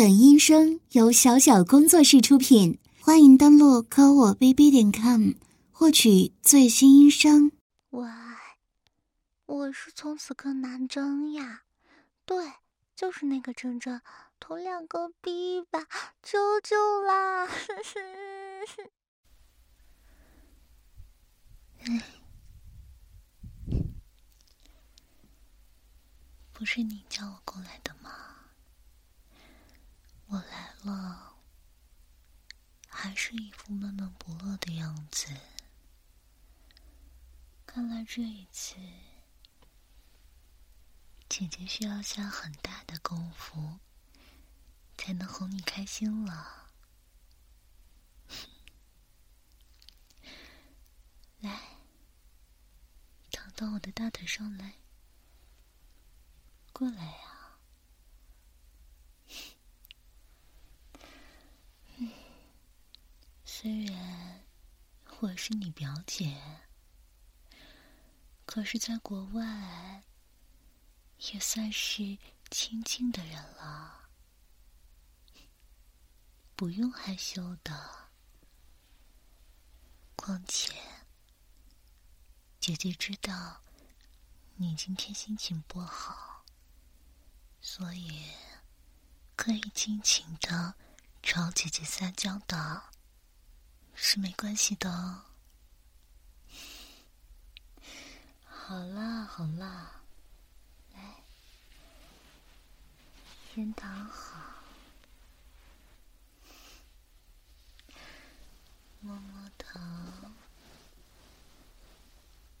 本音声由小小工作室出品，欢迎登录科我 bb 点 com 获取最新音声。喂，我是从此更难争呀，对，就是那个真真，投两个币吧，求求啦！哎，不是你叫我过来的吗？我来了，还是一副闷闷不乐的样子。看来这一次，姐姐需要下很大的功夫，才能哄你开心了。来，躺到我的大腿上来，过来呀！虽然我是你表姐，可是在国外也算是亲近的人了，不用害羞的。况且，姐姐知道你今天心情不好，所以可以尽情的找姐姐撒娇的。是没关系的哦。好啦好啦，来，先躺好，摸摸头，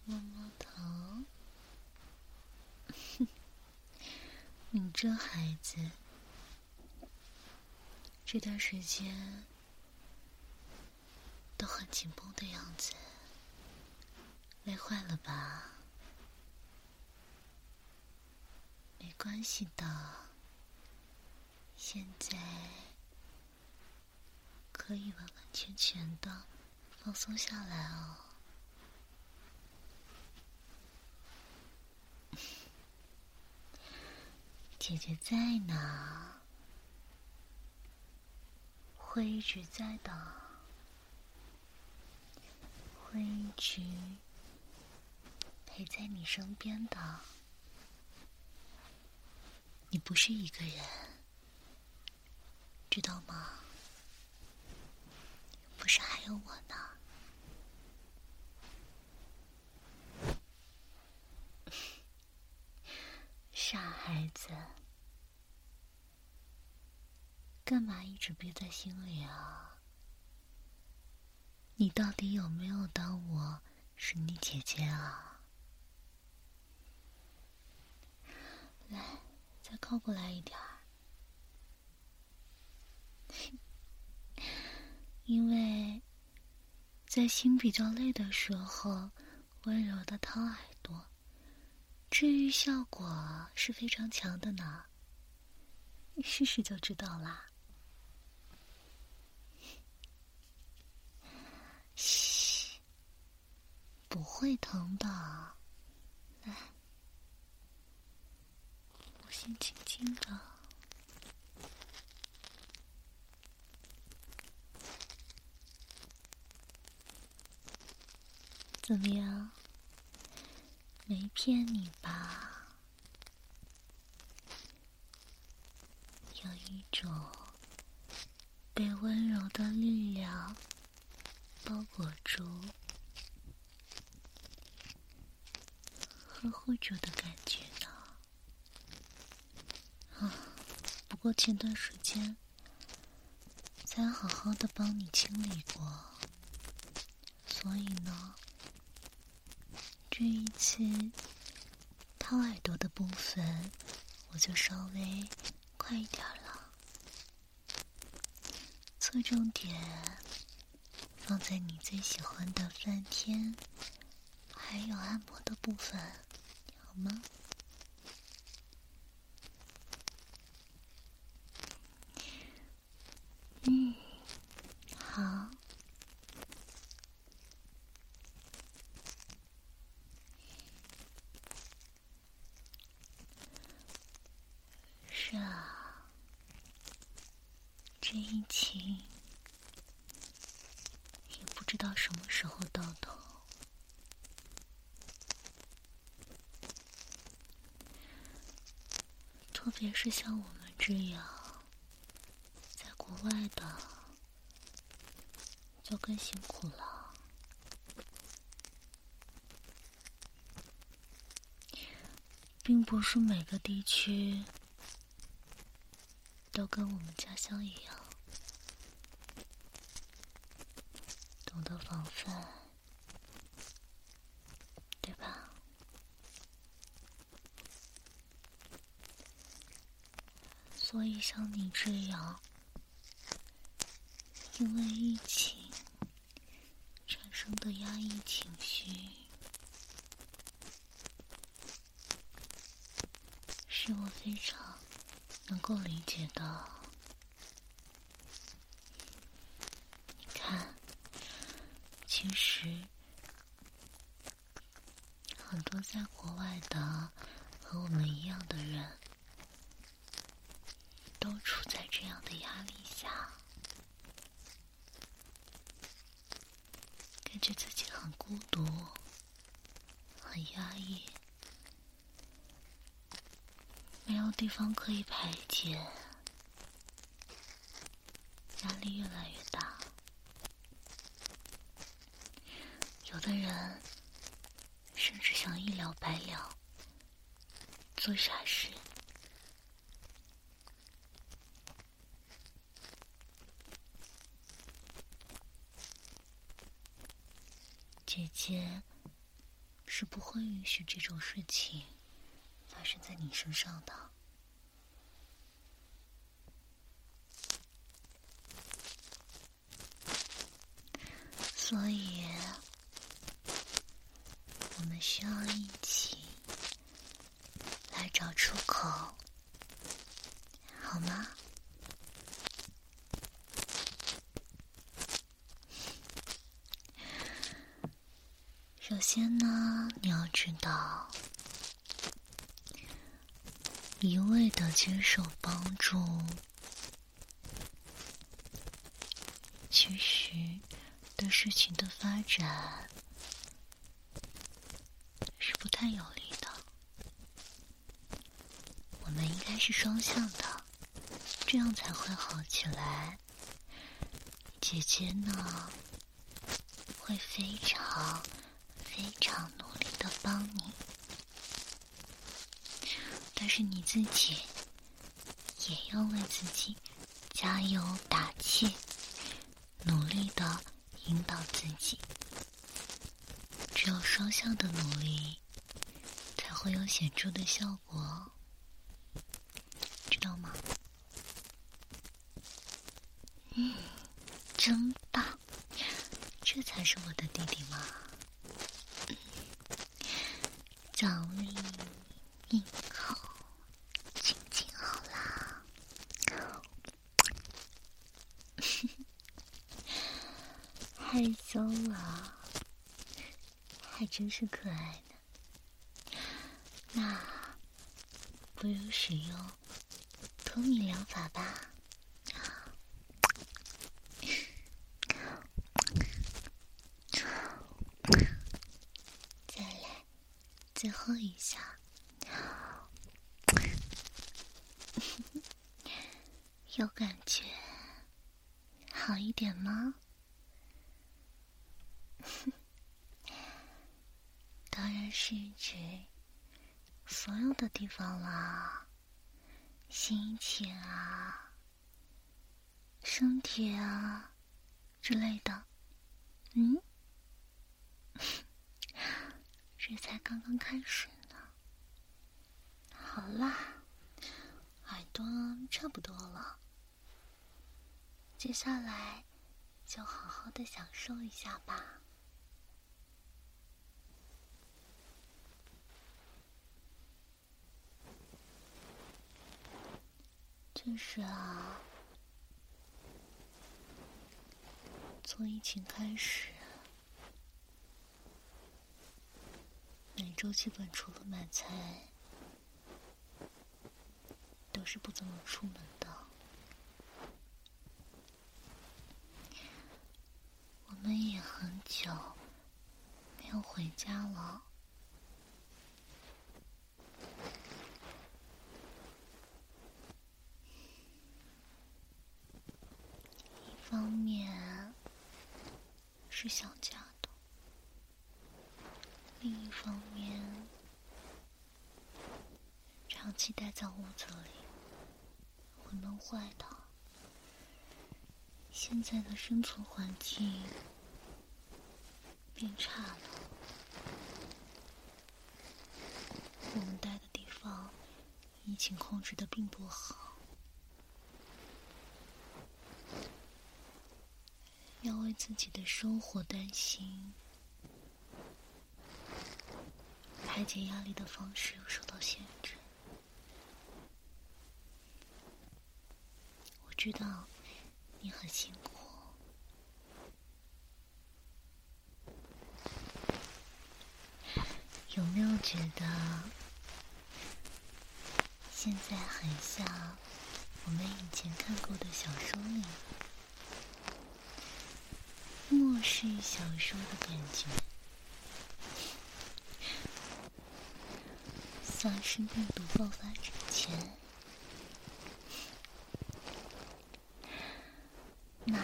摸摸头。你这孩子，这段时间。都很紧绷的样子，累坏了吧？没关系的，现在可以完完全全的放松下来哦。姐姐在呢，会一直在的。会一直陪在你身边的，你不是一个人，知道吗？不是还有我呢。傻孩子，干嘛一直憋在心里啊？你到底有没有当我是你姐姐啊？来，再靠过来一点儿。因为在心比较累的时候，温柔的掏耳朵，治愈效果是非常强的呢。你试试就知道啦。嘘，不会疼的。来，我先轻轻的。怎么样？没骗你吧？有一种被温柔的力量。包裹住、呵护住的感觉呢？啊，不过前段时间才好好的帮你清理过，所以呢，这一次掏耳朵的部分，我就稍微快一点了，侧重点。放在你最喜欢的翻天，还有按摩的部分，好吗？嗯，好。是啊，这疫情也不知道什么时候到头，特别是像我们这样在国外的，就更辛苦了。并不是每个地区都跟我们家乡一样。懂得防范，对吧？所以像你这样，因为疫情产生的压抑情绪，是我非常能够理解的。你看其实，很多在国外的和我们一样的人，都处在这样的压力下，感觉自己很孤独、很压抑，没有地方可以排解，压力越来越大。有的人甚至想一了百了，做傻事。姐姐是不会允许这种事情发生在你身上的，所以。我们需要一起来找出口，好吗？首先呢，你要知道，一味的接受帮助，其实对事情的发展是不。太有利的，我们应该是双向的，这样才会好起来。姐姐呢，会非常非常努力的帮你，但是你自己也要为自己加油打气，努力的引导自己。只有双向的努力。才会有显著的效果，知道吗？嗯，真棒，这才是我的弟弟嘛！奖励一口，亲亲好啦，害羞了，还真是可爱呢。那不如使用脱敏疗法吧。最后一下，有感觉好一点吗？当然是指。所有的地方啦，心情啊、身体啊之类的，嗯，这才刚刚开始呢。好啦，耳朵差不多了，接下来就好好的享受一下吧。真是啊！从疫情开始，周基本除了买菜都是不怎么出门的。我们也很久没有回家了。方面，长期待在屋子里会闷坏的。现在的生存环境变差了，我们待的地方疫情控制的并不好，要为自己的生活担心，排解压力的方式又受到限制。我知道。你很辛苦，有没有觉得现在很像我们以前看过的小说里末世小说的感觉？丧尸病毒爆发之前。那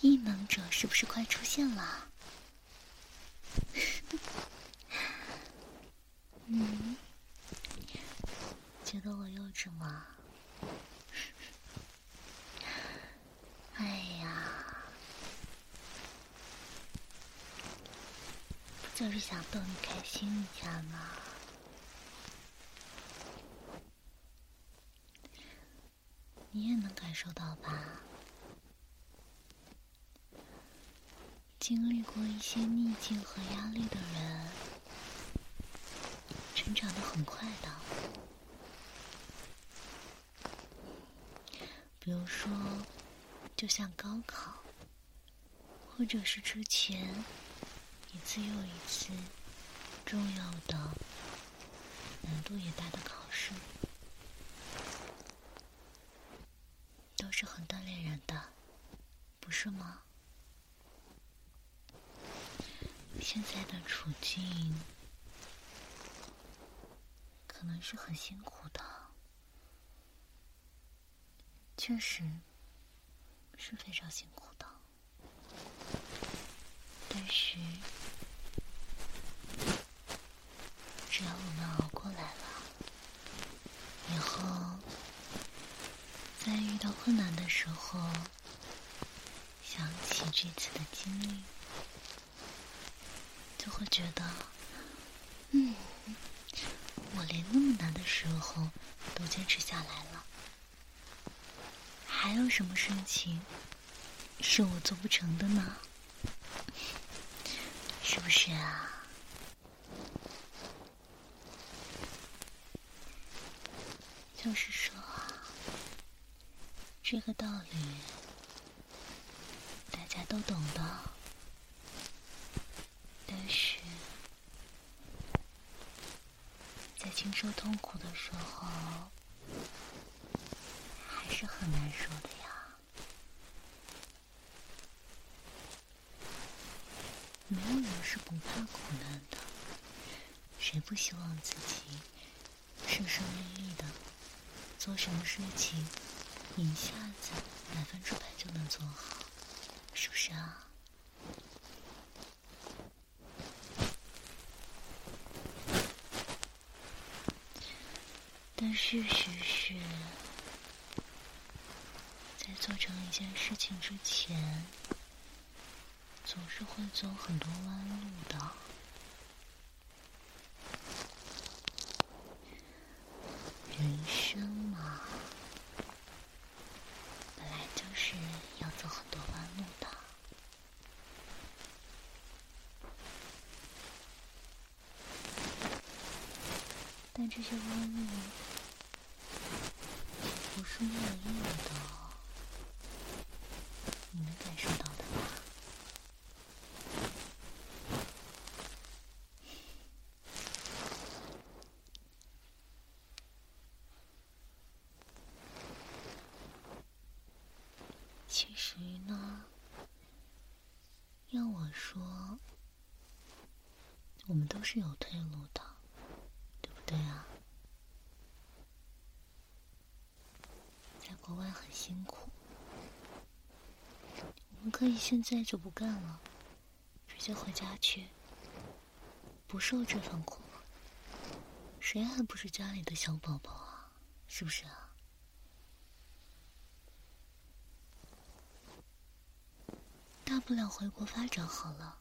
异能者是不是快出现了？嗯，觉得我幼稚吗？哎呀，就是想逗你开心一下吗？你也能感受到吧？经历过一些逆境和压力的人，成长的很快的。比如说，就像高考，或者是之前一次又一次重要的、难度也大的考试，都是很锻炼人的，不是吗？现在的处境可能是很辛苦的，确实是非常辛苦的。但是，只要我们熬过来了，以后在遇到困难的时候，想起这次的经历。就会觉得，嗯，我连那么难的时候都坚持下来了，还有什么事情是我做不成的呢？是不是啊？就是说，这个道理大家都懂的。但是在经受痛苦的时候，还是很难受的呀。没有人是不怕苦难的，谁不希望自己顺顺利利的做什么事情，一下子百分之百就能做好，是不是啊？但是，是是，在做成一件事情之前，总是会走很多弯路的。人生说我们都是有退路的，对不对啊？在国外很辛苦。我们可以现在就不干了，直接回家去。不受这份苦。谁还不是家里的小宝宝啊，是不是啊？大不了回国发展好了。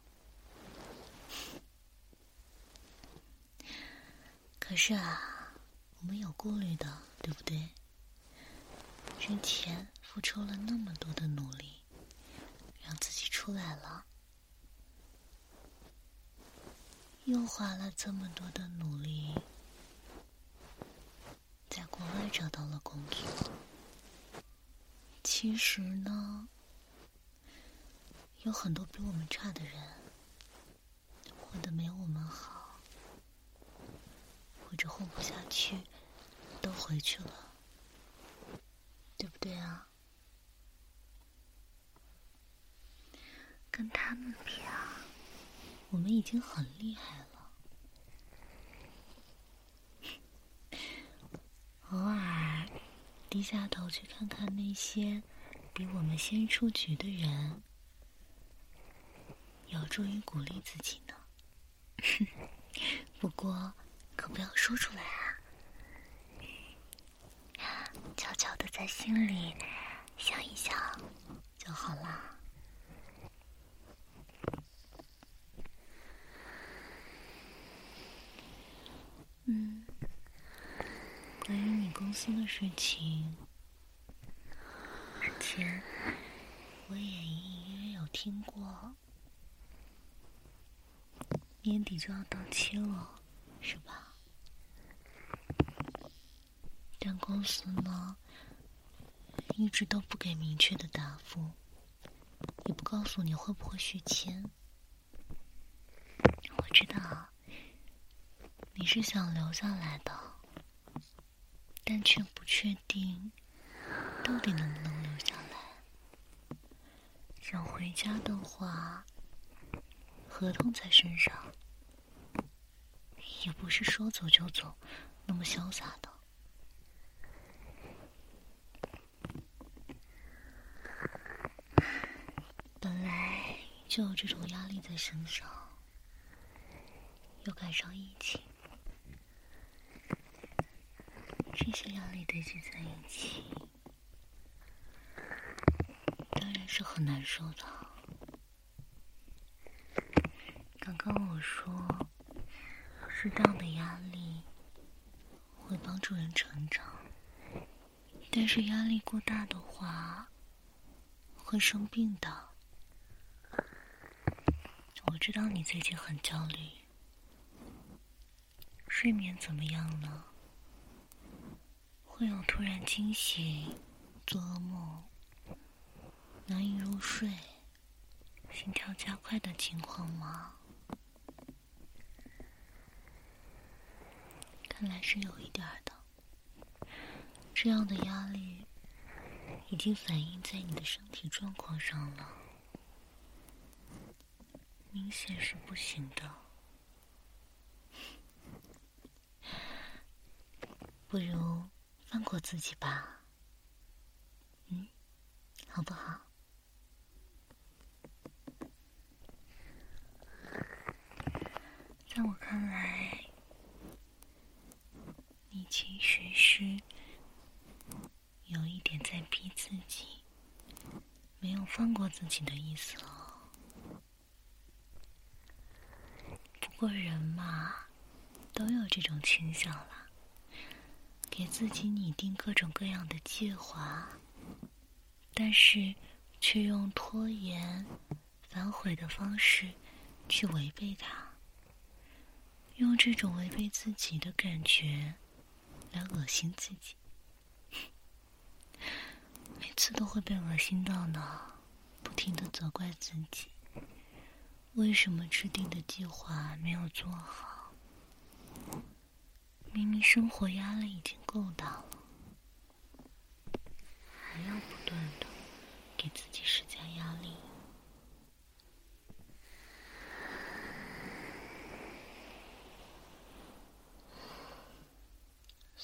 可是啊，我们有顾虑的，对不对？之前付出了那么多的努力，让自己出来了，又花了这么多的努力。在国外找到了工作，其实呢，有很多比我们差的人，混的没有我们好，或者混不下去，都回去了，对不对啊？跟他们比啊，我们已经很厉害了。偶尔低下头去看看那些比我们先出局的人，有助于鼓励自己呢。不过，可不要说出来啊，悄悄的在心里想一想就好了。嗯。关于你公司的事情，之前我也隐隐约约有听过，年底就要到期了，是吧？但公司呢，一直都不给明确的答复，也不告诉你会不会续签。我知道你是想留下来的。但却不确定到底能不能留下来。想回家的话，合同在身上，也不是说走就走，那么潇洒的。本来就有这种压力在身上，又赶上疫情。这些压力堆积在一起，当然是很难受的。跟我说，适当的压力会帮助人成长，但是压力过大的话会生病的。我知道你最近很焦虑，睡眠怎么样呢？会有突然惊醒、做噩梦、难以入睡、心跳加快的情况吗？看来是有一点的。这样的压力已经反映在你的身体状况上了，明显是不行的。不如。放过自己吧，嗯，好不好？在我看来，其实是有一点在逼自己，没有放过自己的意思哦。不过人嘛，都有这种倾向了。给自己拟定各种各样的计划，但是却用拖延、反悔的方式去违背它，用这种违背自己的感觉来恶心自己，每次都会被恶心到呢，不停的责怪自己，为什么制定的计划没有做好。明明生活压力已经够大了，还要不断的给自己施加压力。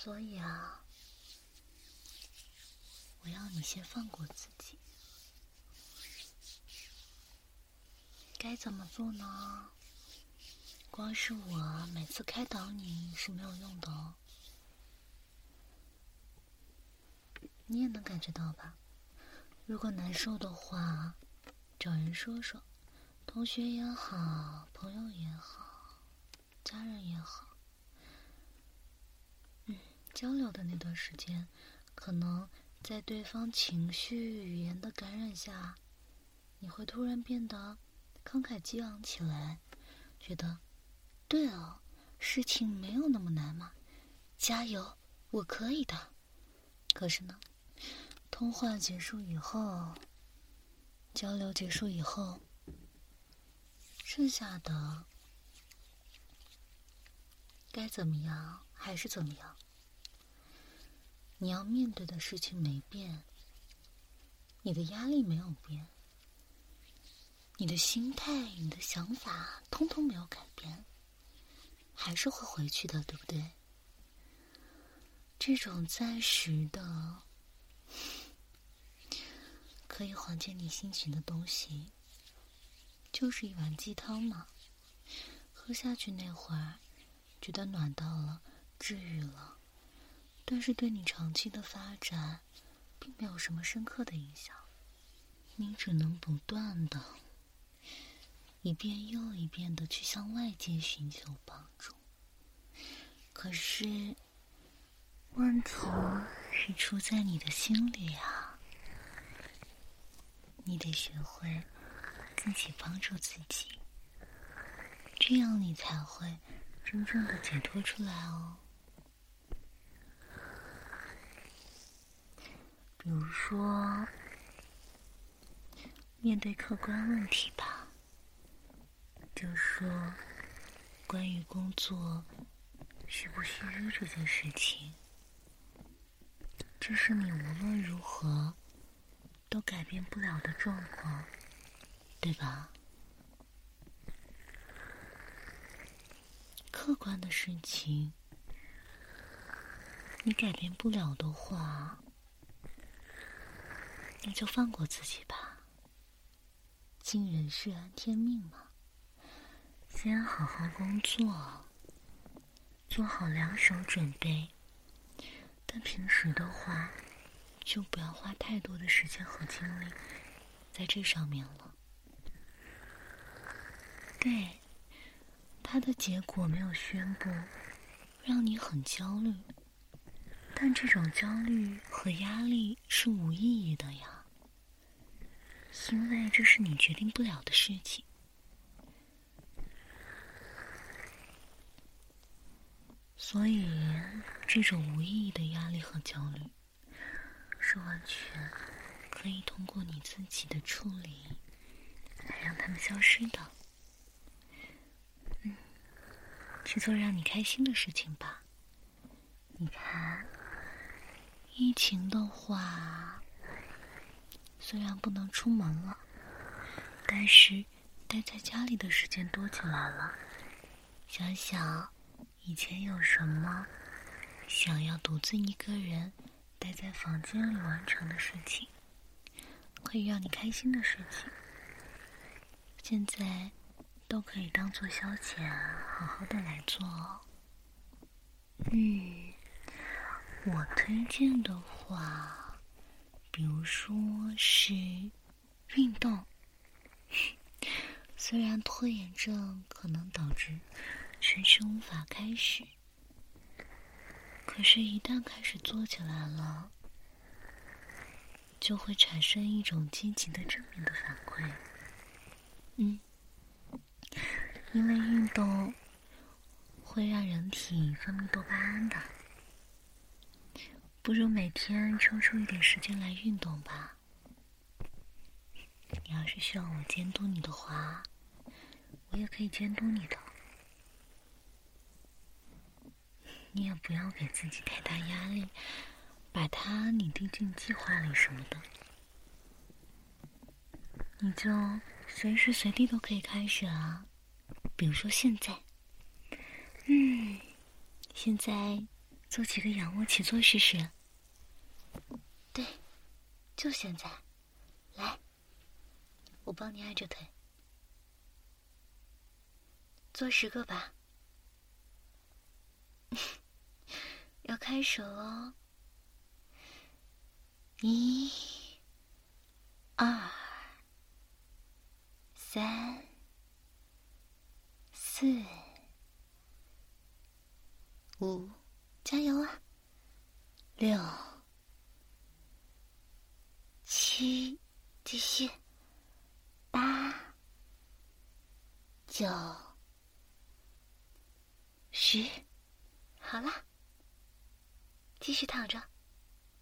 所以啊，我要你先放过自己。该怎么做呢？光是我每次开导你是没有用的哦。你也能感觉到吧？如果难受的话，找人说说，同学也好，朋友也好，家人也好。交流的那段时间，可能在对方情绪语言的感染下，你会突然变得。慷慨激昂起来，觉得，对哦，事情没有那么难嘛，加油，我可以的。可是呢，通话结束以后，交流结束以后，剩下的该怎么样还是怎么样？你要面对的事情没变，你的压力没有变。你的心态、你的想法，通通没有改变，还是会回去的，对不对？这种暂时的可以缓解你心情的东西，就是一碗鸡汤嘛。喝下去那会儿，觉得暖到了，治愈了，但是对你长期的发展，并没有什么深刻的影响。你只能不断的。一遍又一遍的去向外界寻求帮助，可是问题是出在你的心里啊！你得学会自己帮助自己，这样你才会真正的解脱出来哦。比如说，面对客观问题吧。就说关于工作需不虚这件事情，这是你无论如何都改变不了的状况，对吧？客观的事情，你改变不了的话，你就放过自己吧。尽人事，安天命嘛。先好好工作，做好两手准备。但平时的话，就不要花太多的时间和精力在这上面了。对，他的结果没有宣布，让你很焦虑。但这种焦虑和压力是无意义的呀，因为这是你决定不了的事情。所以，这种无意义的压力和焦虑，是完全可以通过你自己的处理来让他们消失的。嗯，去做让你开心的事情吧。你看，疫情的话，虽然不能出门了，但是待在家里的时间多起来了。想想。以前有什么想要独自一个人待在房间里完成的事情，可以让你开心的事情，现在都可以当做消遣，好好的来做。嗯，我推荐的话，比如说是运动，虽然拖延症可能导致。迟迟无法开始，可是，一旦开始做起来了，就会产生一种积极的正面的反馈。嗯，因为运动会让人体分泌多巴胺的，不如每天抽出一点时间来运动吧。你要是需要我监督你的话，我也可以监督你的。你也不要给自己太大压力，把它拟定进计划里什么的，你就随时随地都可以开始啊。比如说现在，嗯，现在做几个仰卧起坐试试。对，就现在，来，我帮你挨着腿，做十个吧。要开始喽！一、二、三、四、五，加油啊！六、七，继续，八、九、十。好了，继续躺着。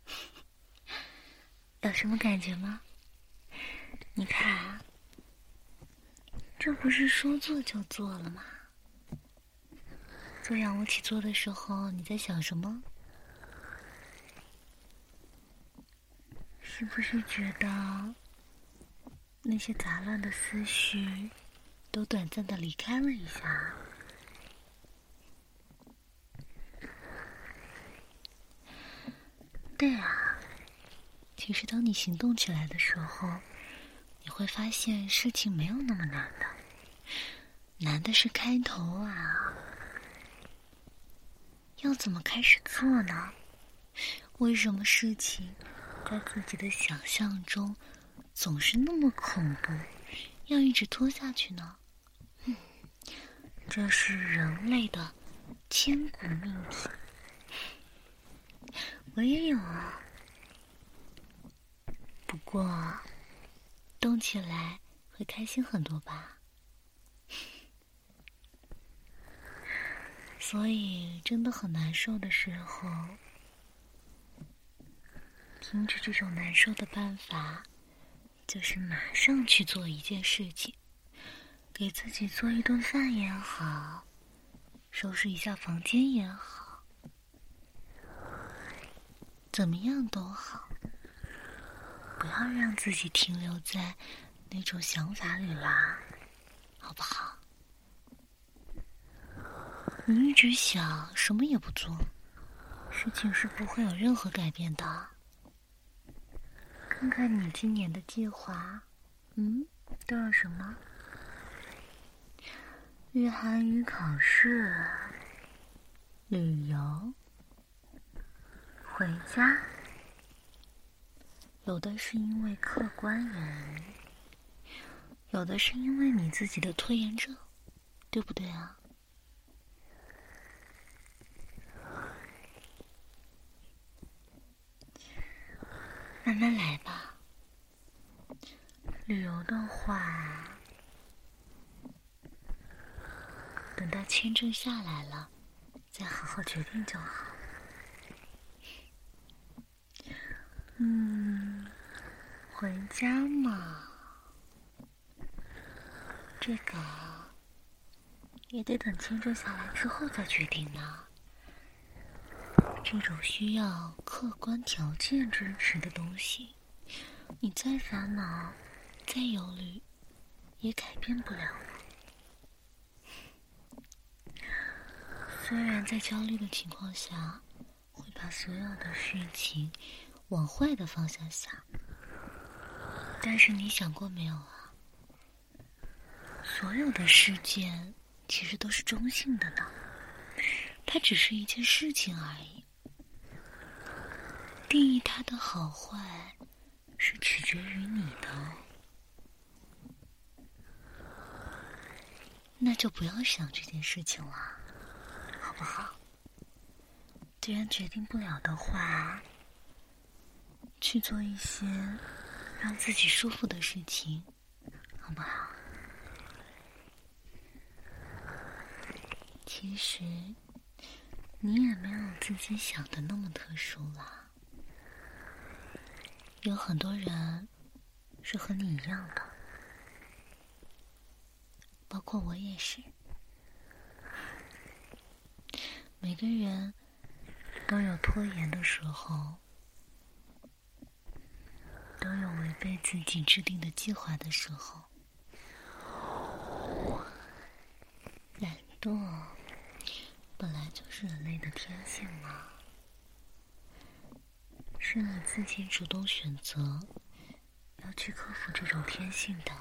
有什么感觉吗？你看，这不是说做就做了吗？做仰卧起坐的时候，你在想什么？是不是觉得那些杂乱的思绪都短暂的离开了一下？对啊，其实当你行动起来的时候，你会发现事情没有那么难的，难的是开头啊。要怎么开始做呢？为什么事情在自己的想象中总是那么恐怖，要一直拖下去呢？嗯，这是人类的千古命题。我也有啊，不过动起来会开心很多吧。所以真的很难受的时候，停止这种难受的办法，就是马上去做一件事情，给自己做一顿饭也好，收拾一下房间也好。怎么样都好，不要让自己停留在那种想法里啦，好不好？你一直想什么也不做，事情是不会有任何改变的。看看你今年的计划，嗯，都有什么？日韩语考试，旅游。回家，有的是因为客观原因，有的是因为你自己的拖延症，对不对啊？慢慢来吧。旅游的话，等到签证下来了，再好好决定就好。嗯，回家嘛，这个也得等签证下来之后再决定呢。这种需要客观条件支持的东西，你再烦恼、再忧虑，也改变不了。虽然在焦虑的情况下，会把所有的事情。往坏的方向想，但是你想过没有啊？所有的事件其实都是中性的呢，它只是一件事情而已。定义它的好坏是取决于你的，那就不要想这件事情了，好不好？既然决定不了的话。去做一些让自己舒服的事情，好不好？其实你也没有自己想的那么特殊了。有很多人是和你一样的，包括我也是。每个人都有拖延的时候。都有违背自己制定的计划的时候，懒惰本来就是人类的天性嘛。是你自己主动选择要去克服这种天性的。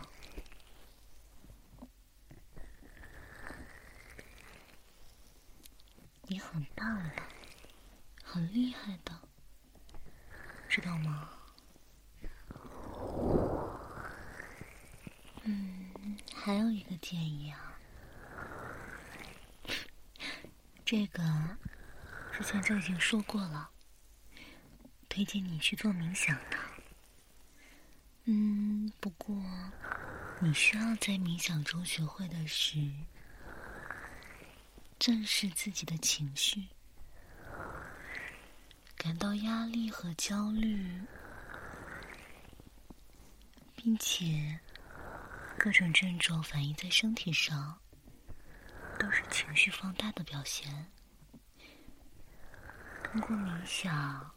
你很棒的，很厉害的，知道吗？嗯，还有一个建议啊，这个之前就已经说过了，推荐你去做冥想的。嗯，不过你需要在冥想中学会的是。正视自己的情绪，感到压力和焦虑，并且各种症状反映在身体上，都是情绪放大的表现。通过冥想，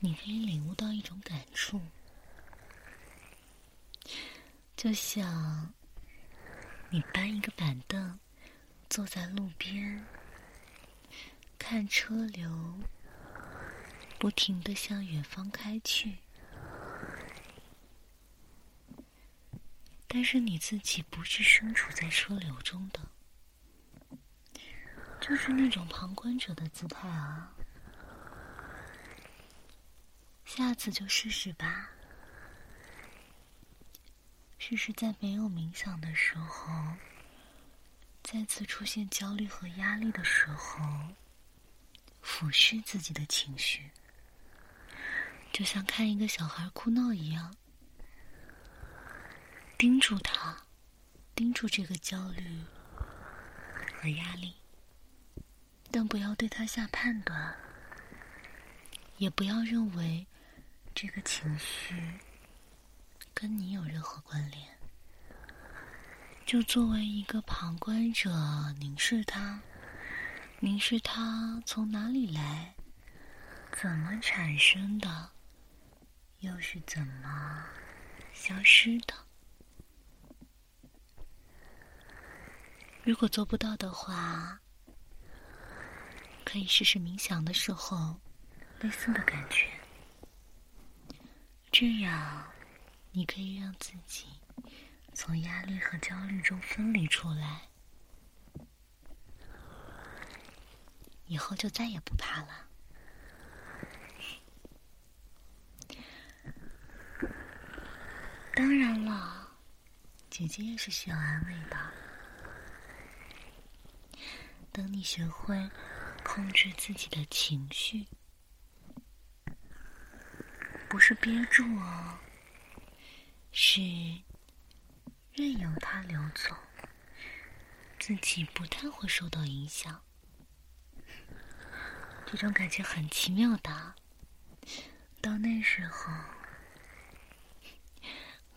你可以领悟到一种感触，就像你搬一个板凳。坐在路边，看车流不停的向远方开去，但是你自己不是身处在车流中的，就是那种旁观者的姿态啊！下次就试试吧，试试在没有冥想的时候。再次出现焦虑和压力的时候，俯视自己的情绪，就像看一个小孩哭闹一样，盯住他，盯住这个焦虑和压力，但不要对他下判断，也不要认为这个情绪跟你有任何关联。就作为一个旁观者，凝视他，凝视他从哪里来，怎么产生的，又是怎么消失的。如果做不到的话，可以试试冥想的时候类似的感觉，这样你可以让自己。从压力和焦虑中分离出来，以后就再也不怕了。当然了，姐姐也是需要安慰的。等你学会控制自己的情绪，不是憋住哦，是。任由它流走，自己不太会受到影响。这种感觉很奇妙的。到那时候，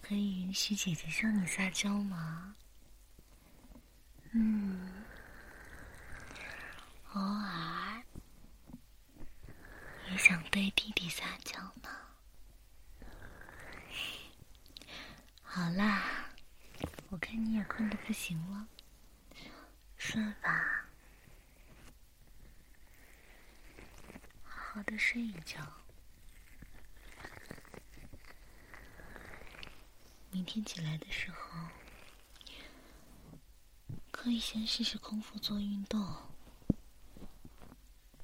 可以允许姐姐向你撒娇吗？嗯，偶尔也想对弟弟撒娇呢。好啦。我看你也困得不行了，睡吧，好好的睡一觉。明天起来的时候，可以先试试空腹做运动，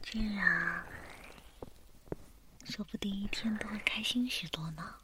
这样说不定一天都会开心许多呢。